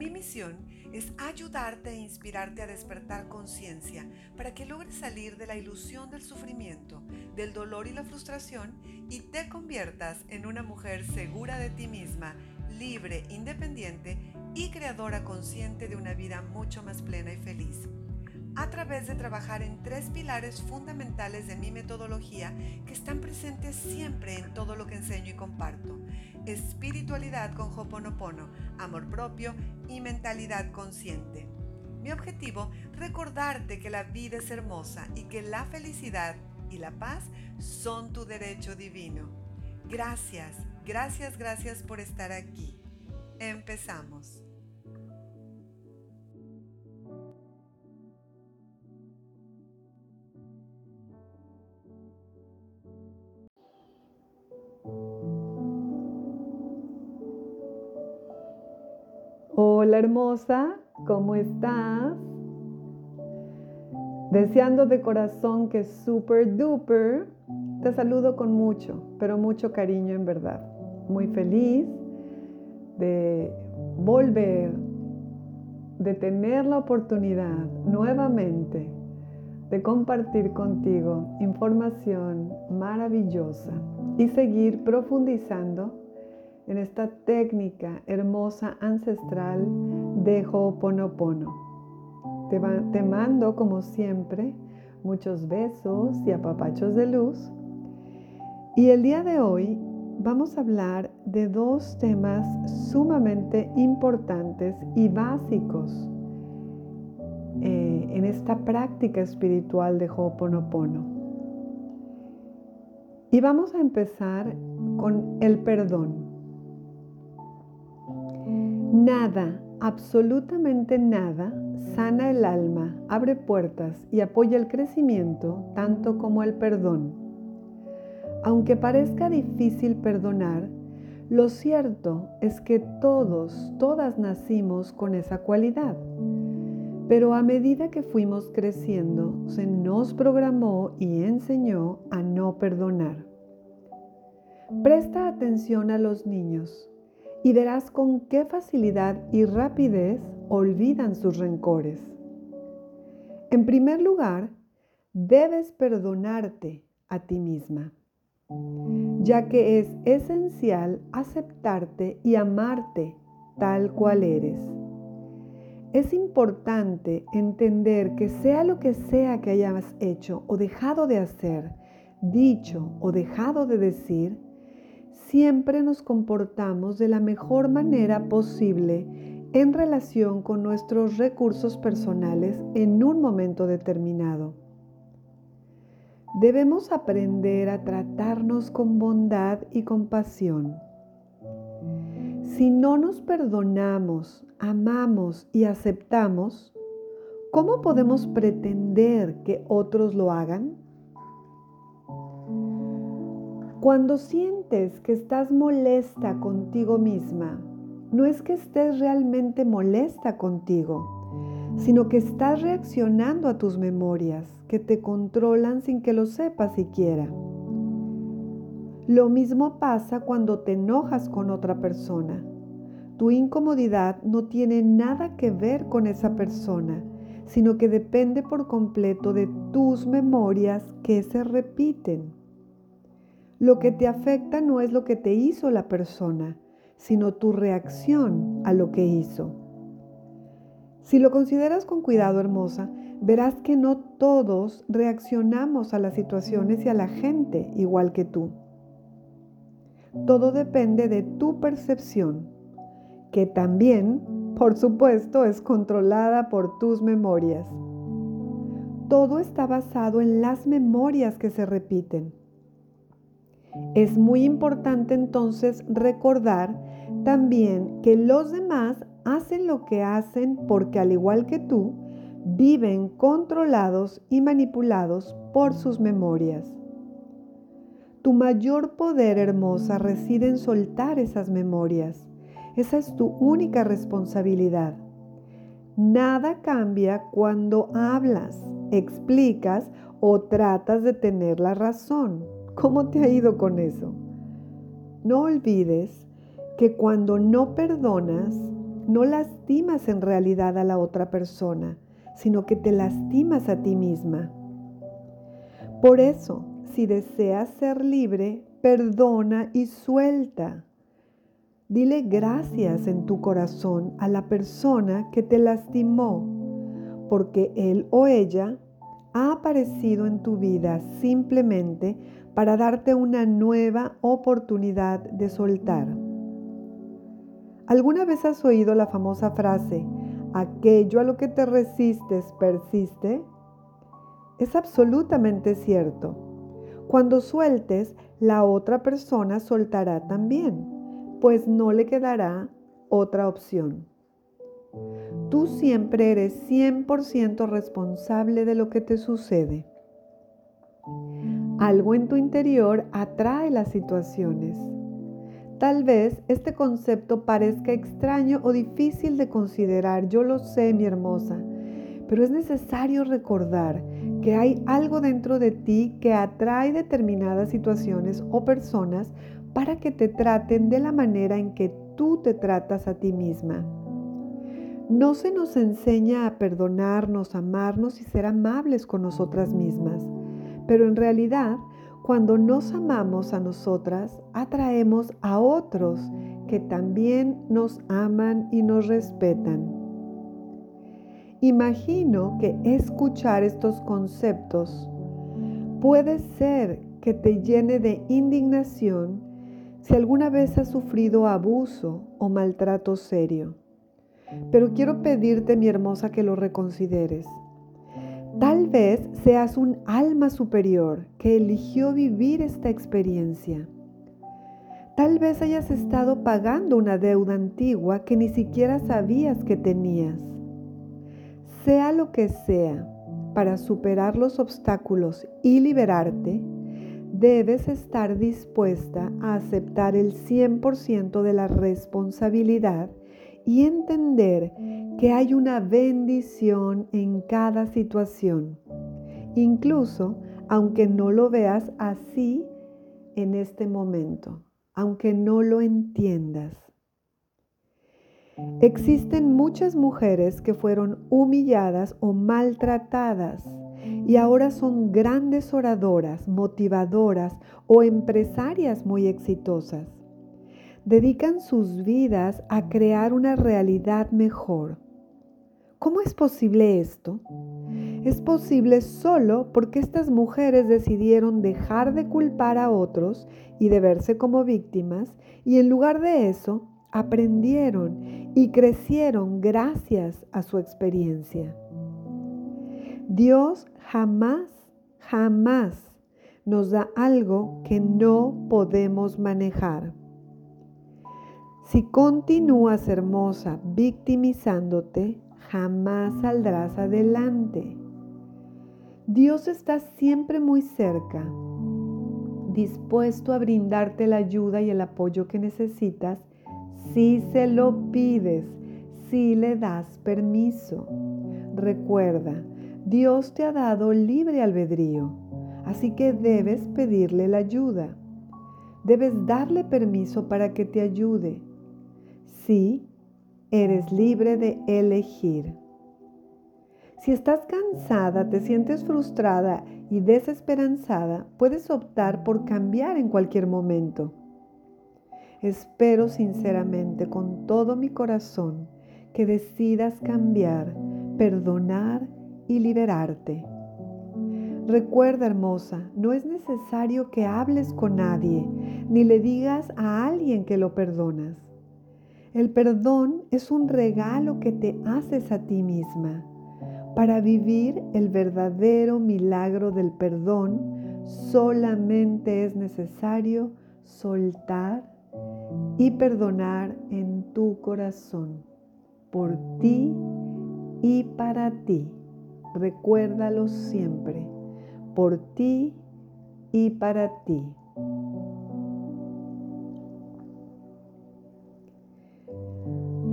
Mi misión es ayudarte e inspirarte a despertar conciencia para que logres salir de la ilusión del sufrimiento, del dolor y la frustración y te conviertas en una mujer segura de ti misma, libre, independiente y creadora consciente de una vida mucho más plena y feliz a través de trabajar en tres pilares fundamentales de mi metodología que están presentes siempre en todo lo que enseño y comparto. Espiritualidad con Hoponopono, amor propio y mentalidad consciente. Mi objetivo, recordarte que la vida es hermosa y que la felicidad y la paz son tu derecho divino. Gracias, gracias, gracias por estar aquí. Empezamos. Hola hermosa, ¿cómo estás? Deseando de corazón que super duper, te saludo con mucho, pero mucho cariño en verdad. Muy feliz de volver, de tener la oportunidad nuevamente de compartir contigo información maravillosa y seguir profundizando en esta técnica hermosa ancestral de Ho'oponopono. Te, mando, como siempre, muchos besos y apapachos de luz. Y el día de hoy vamos a hablar de dos temas sumamente importantes y básicos eh, en esta práctica espiritual de Ho'oponopono. Y vamos a empezar con el perdón. Nada, absolutamente nada, sana el alma, abre puertas y apoya el crecimiento tanto como el perdón. Aunque parezca difícil perdonar, lo cierto es que todos, todas nacimos con esa cualidad. Pero a medida que fuimos creciendo, se nos programó y enseñó a no perdonar. Presta atención a los niños y verás con qué facilidad y rapidez olvidan sus rencores. En primer lugar, debes perdonarte a ti misma, ya que es esencial aceptarte y amarte tal cual eres. Es importante entender que sea lo que sea que hayas hecho o dejado de hacer, dicho o dejado de decir, siempre nos comportamos de la mejor manera posible en relación con nuestros recursos personales en un momento determinado. Debemos aprender a tratarnos con bondad y compasión. Si no nos perdonamos, amamos y aceptamos, ¿cómo podemos pretender que otros lo hagan? Cuando sientes que estás molesta contigo misma, no es que estés realmente molesta contigo, sino que estás reaccionando a tus memorias que te controlan sin que lo sepas siquiera. Lo mismo pasa cuando te enojas con otra persona. Tu incomodidad no tiene nada que ver con esa persona, sino que depende por completo de tus memorias que se repiten. Lo que te afecta no es lo que te hizo la persona, sino tu reacción a lo que hizo. Si lo consideras con cuidado, hermosa, verás que no todos reaccionamos a las situaciones y a la gente igual que tú. Todo depende de tu percepción, que también, por supuesto, es controlada por tus memorias. Todo está basado en las memorias que se repiten. Es muy importante entonces recordar también que los demás hacen lo que hacen porque al igual que tú, viven controlados y manipulados por sus memorias. Tu mayor poder, hermosa, reside en soltar esas memorias. Esa es tu única responsabilidad. Nada cambia cuando hablas, explicas o tratas de tener la razón. ¿Cómo te ha ido con eso? No olvides que cuando no perdonas, no lastimas en realidad a la otra persona, sino que te lastimas a ti misma. Por eso, si deseas ser libre, perdona y suelta. Dile gracias en tu corazón a la persona que te lastimó, porque él o ella ha aparecido en tu vida simplemente para darte una nueva oportunidad de soltar. ¿Alguna vez has oído la famosa frase, aquello a lo que te resistes persiste? Es absolutamente cierto. Cuando sueltes, la otra persona soltará también pues no le quedará otra opción. Tú siempre eres 100% responsable de lo que te sucede. Algo en tu interior atrae las situaciones. Tal vez este concepto parezca extraño o difícil de considerar, yo lo sé, mi hermosa, pero es necesario recordar que hay algo dentro de ti que atrae determinadas situaciones o personas para que te traten de la manera en que tú te tratas a ti misma. No se nos enseña a perdonarnos, amarnos y ser amables con nosotras mismas, pero en realidad cuando nos amamos a nosotras, atraemos a otros que también nos aman y nos respetan. Imagino que escuchar estos conceptos puede ser que te llene de indignación si alguna vez has sufrido abuso o maltrato serio. Pero quiero pedirte, mi hermosa, que lo reconsideres. Tal vez seas un alma superior que eligió vivir esta experiencia. Tal vez hayas estado pagando una deuda antigua que ni siquiera sabías que tenías. Sea lo que sea, para superar los obstáculos y liberarte, debes estar dispuesta a aceptar el 100% de la responsabilidad y entender que hay una bendición en cada situación, incluso aunque no lo veas así en este momento, aunque no lo entiendas. Existen muchas mujeres que fueron humilladas o maltratadas y ahora son grandes oradoras, motivadoras o empresarias muy exitosas. Dedican sus vidas a crear una realidad mejor. ¿Cómo es posible esto? Es posible solo porque estas mujeres decidieron dejar de culpar a otros y de verse como víctimas y en lugar de eso aprendieron y crecieron gracias a su experiencia. Dios jamás, jamás nos da algo que no podemos manejar. Si continúas hermosa victimizándote, jamás saldrás adelante. Dios está siempre muy cerca, dispuesto a brindarte la ayuda y el apoyo que necesitas si se lo pides, si le das permiso. Recuerda, Dios te ha dado libre albedrío, así que debes pedirle la ayuda. Debes darle permiso para que te ayude. Sí, eres libre de elegir. Si estás cansada, te sientes frustrada y desesperanzada, puedes optar por cambiar en cualquier momento. Espero sinceramente con todo mi corazón que decidas cambiar, perdonar y liberarte. Recuerda, hermosa, no es necesario que hables con nadie ni le digas a alguien que lo perdonas. El perdón es un regalo que te haces a ti misma. Para vivir el verdadero milagro del perdón, solamente es necesario soltar y perdonar en tu corazón, por ti y para ti. Recuérdalo siempre, por ti y para ti.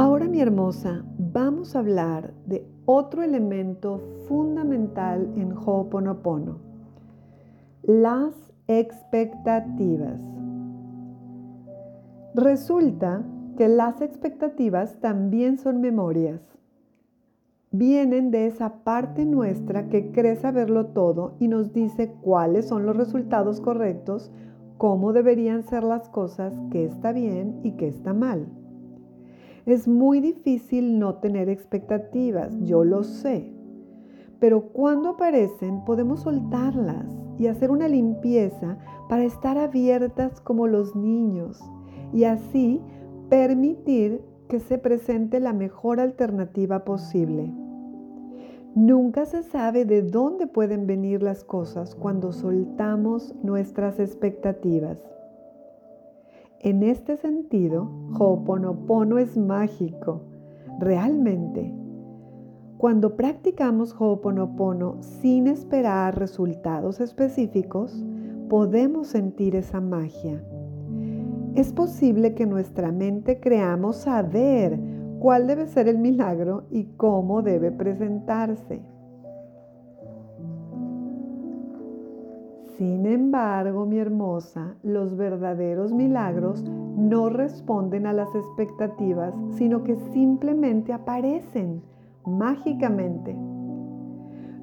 Ahora mi hermosa, vamos a hablar de otro elemento fundamental en Ho'oponopono, las expectativas. Resulta que las expectativas también son memorias. Vienen de esa parte nuestra que cree saberlo todo y nos dice cuáles son los resultados correctos, cómo deberían ser las cosas, qué está bien y qué está mal. Es muy difícil no tener expectativas, yo lo sé, pero cuando aparecen podemos soltarlas y hacer una limpieza para estar abiertas como los niños y así permitir que se presente la mejor alternativa posible. Nunca se sabe de dónde pueden venir las cosas cuando soltamos nuestras expectativas. En este sentido, Ho'oponopono es mágico, realmente. Cuando practicamos Ho'oponopono sin esperar resultados específicos, podemos sentir esa magia es posible que nuestra mente creamos saber cuál debe ser el milagro y cómo debe presentarse. Sin embargo, mi hermosa, los verdaderos milagros no responden a las expectativas, sino que simplemente aparecen mágicamente.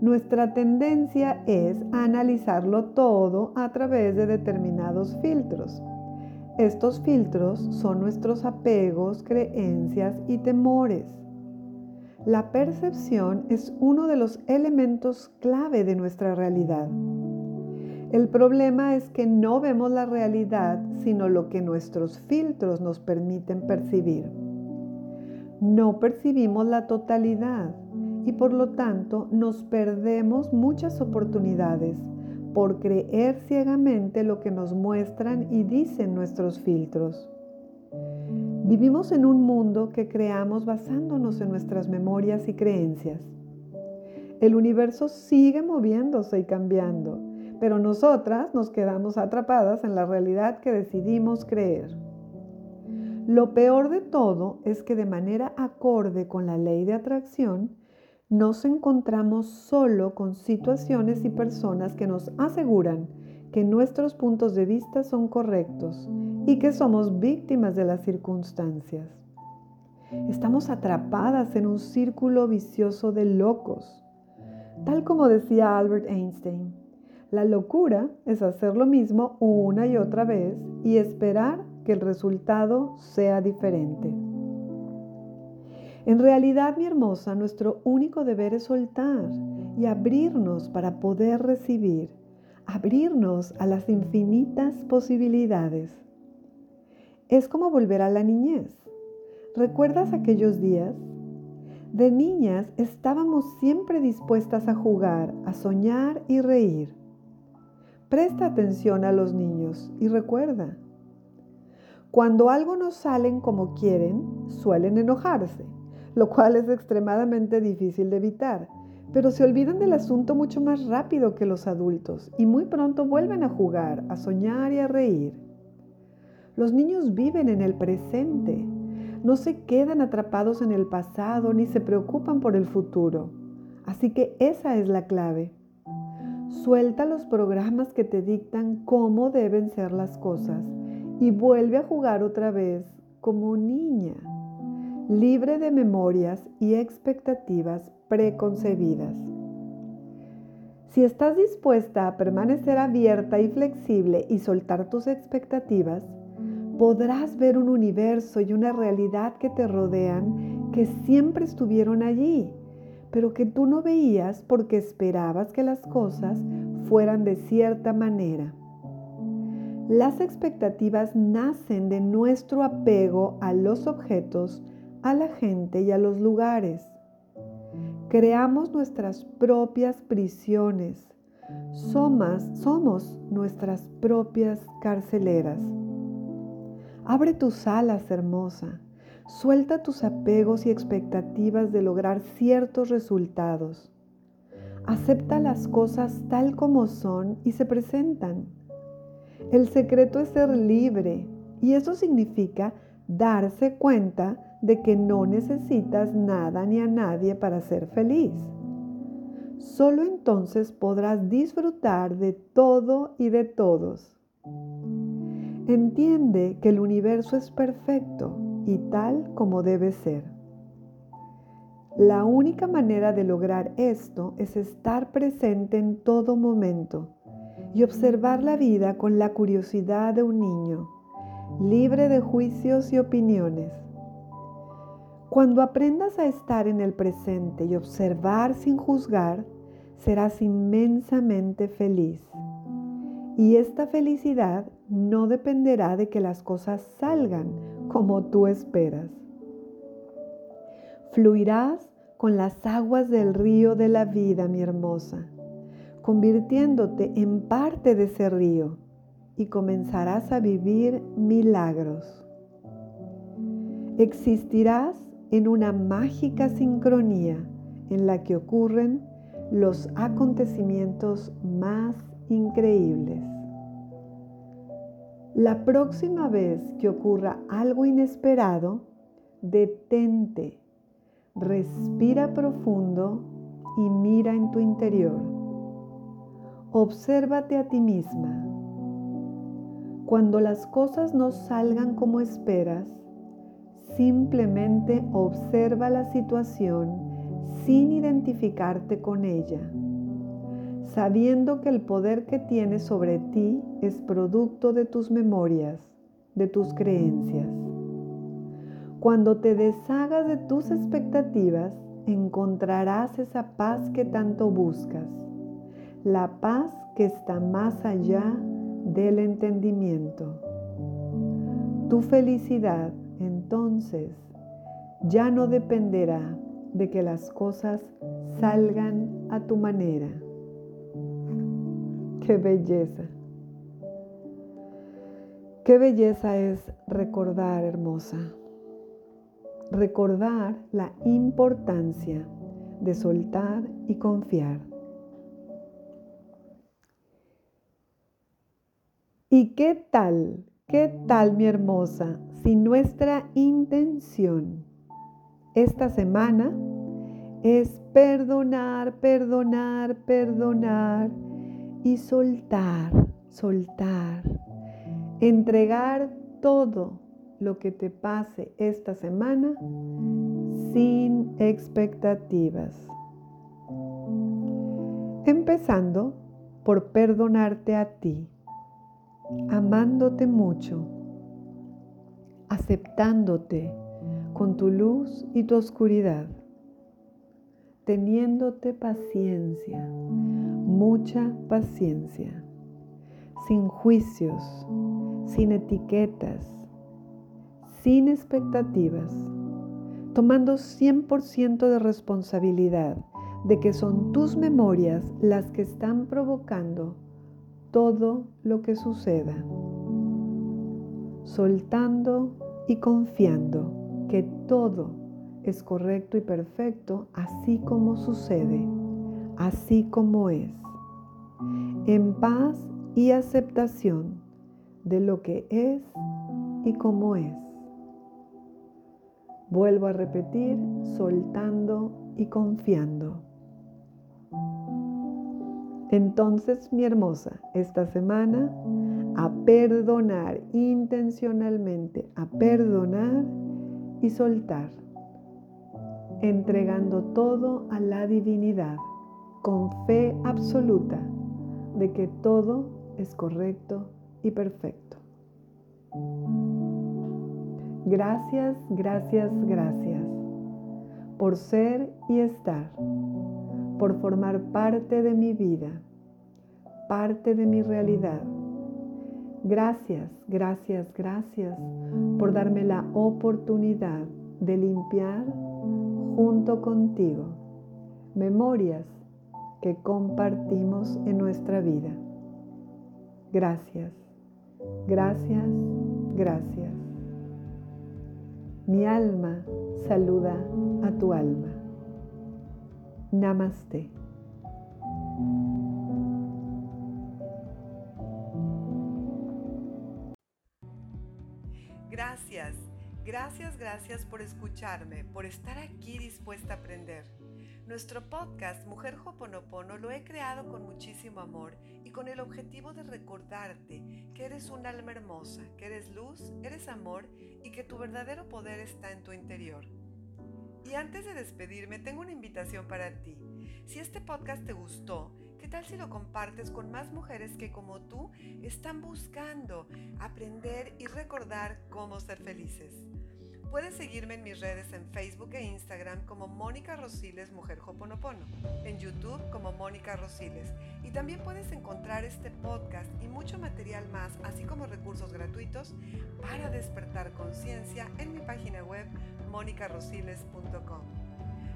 Nuestra tendencia es analizarlo todo a través de determinados filtros estos filtros son nuestros apegos, creencias y temores. La percepción es uno de los elementos clave de nuestra realidad. El problema es que no vemos la realidad sino lo que nuestros filtros nos permiten percibir. No percibimos la totalidad y por lo tanto nos perdemos muchas oportunidades por creer ciegamente lo que nos muestran y dicen nuestros filtros. Vivimos en un mundo que creamos basándonos en nuestras memorias y creencias. El universo sigue moviéndose y cambiando, pero nosotras nos quedamos atrapadas en la realidad que decidimos creer. Lo peor de todo es que de manera acorde con la ley de atracción, nos encontramos solo con situaciones y personas que nos aseguran que nuestros puntos de vista son correctos y que somos víctimas de las circunstancias. Estamos atrapadas en un círculo vicioso de locos. Tal como decía Albert Einstein, la locura es hacer lo mismo una y otra vez y esperar que el resultado sea diferente. En realidad, mi hermosa, nuestro único deber es soltar y abrirnos para poder recibir, abrirnos a las infinitas posibilidades. Es como volver a la niñez. ¿Recuerdas aquellos días? De niñas estábamos siempre dispuestas a jugar, a soñar y reír. Presta atención a los niños y recuerda, cuando algo no salen como quieren, suelen enojarse lo cual es extremadamente difícil de evitar. Pero se olvidan del asunto mucho más rápido que los adultos y muy pronto vuelven a jugar, a soñar y a reír. Los niños viven en el presente, no se quedan atrapados en el pasado ni se preocupan por el futuro. Así que esa es la clave. Suelta los programas que te dictan cómo deben ser las cosas y vuelve a jugar otra vez como niña libre de memorias y expectativas preconcebidas. Si estás dispuesta a permanecer abierta y flexible y soltar tus expectativas, podrás ver un universo y una realidad que te rodean que siempre estuvieron allí, pero que tú no veías porque esperabas que las cosas fueran de cierta manera. Las expectativas nacen de nuestro apego a los objetos, a la gente y a los lugares. Creamos nuestras propias prisiones. Somos, somos nuestras propias carceleras. Abre tus alas, hermosa. Suelta tus apegos y expectativas de lograr ciertos resultados. Acepta las cosas tal como son y se presentan. El secreto es ser libre y eso significa darse cuenta de que no necesitas nada ni a nadie para ser feliz. Solo entonces podrás disfrutar de todo y de todos. Entiende que el universo es perfecto y tal como debe ser. La única manera de lograr esto es estar presente en todo momento y observar la vida con la curiosidad de un niño, libre de juicios y opiniones. Cuando aprendas a estar en el presente y observar sin juzgar, serás inmensamente feliz. Y esta felicidad no dependerá de que las cosas salgan como tú esperas. Fluirás con las aguas del río de la vida, mi hermosa, convirtiéndote en parte de ese río y comenzarás a vivir milagros. Existirás en una mágica sincronía en la que ocurren los acontecimientos más increíbles. La próxima vez que ocurra algo inesperado, detente, respira profundo y mira en tu interior. Obsérvate a ti misma. Cuando las cosas no salgan como esperas, simplemente observa la situación sin identificarte con ella sabiendo que el poder que tienes sobre ti es producto de tus memorias, de tus creencias. Cuando te deshagas de tus expectativas, encontrarás esa paz que tanto buscas, la paz que está más allá del entendimiento. Tu felicidad, entonces, ya no dependerá de que las cosas salgan a tu manera Qué belleza. Qué belleza es recordar, hermosa. Recordar la importancia de soltar y confiar. ¿Y qué tal? ¿Qué tal, mi hermosa? Si nuestra intención esta semana es perdonar, perdonar, perdonar y soltar, soltar, entregar todo lo que te pase esta semana sin expectativas. Empezando por perdonarte a ti, amándote mucho, aceptándote con tu luz y tu oscuridad, teniéndote paciencia mucha paciencia, sin juicios, sin etiquetas, sin expectativas, tomando 100% de responsabilidad de que son tus memorias las que están provocando todo lo que suceda, soltando y confiando que todo es correcto y perfecto así como sucede, así como es en paz y aceptación de lo que es y cómo es. Vuelvo a repetir, soltando y confiando. Entonces, mi hermosa, esta semana a perdonar intencionalmente, a perdonar y soltar, entregando todo a la divinidad con fe absoluta de que todo es correcto y perfecto. Gracias, gracias, gracias por ser y estar, por formar parte de mi vida, parte de mi realidad. Gracias, gracias, gracias por darme la oportunidad de limpiar junto contigo memorias que compartimos en nuestra vida. Gracias, gracias, gracias. Mi alma saluda a tu alma. Namaste. Gracias, gracias, gracias por escucharme, por estar aquí dispuesta a aprender. Nuestro podcast Mujer Hoponopono lo he creado con muchísimo amor y con el objetivo de recordarte que eres un alma hermosa, que eres luz, eres amor y que tu verdadero poder está en tu interior. Y antes de despedirme, tengo una invitación para ti. Si este podcast te gustó, ¿qué tal si lo compartes con más mujeres que como tú están buscando aprender y recordar cómo ser felices? Puedes seguirme en mis redes en Facebook e Instagram como Mónica Rosiles Mujer Hoponopono, en YouTube como Mónica Rosiles y también puedes encontrar este podcast y mucho material más, así como recursos gratuitos para despertar conciencia en mi página web monicarosiles.com.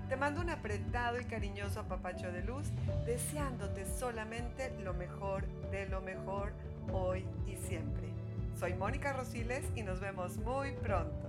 Te mando un apretado y cariñoso apapacho de luz, deseándote solamente lo mejor de lo mejor hoy y siempre. Soy Mónica Rosiles y nos vemos muy pronto.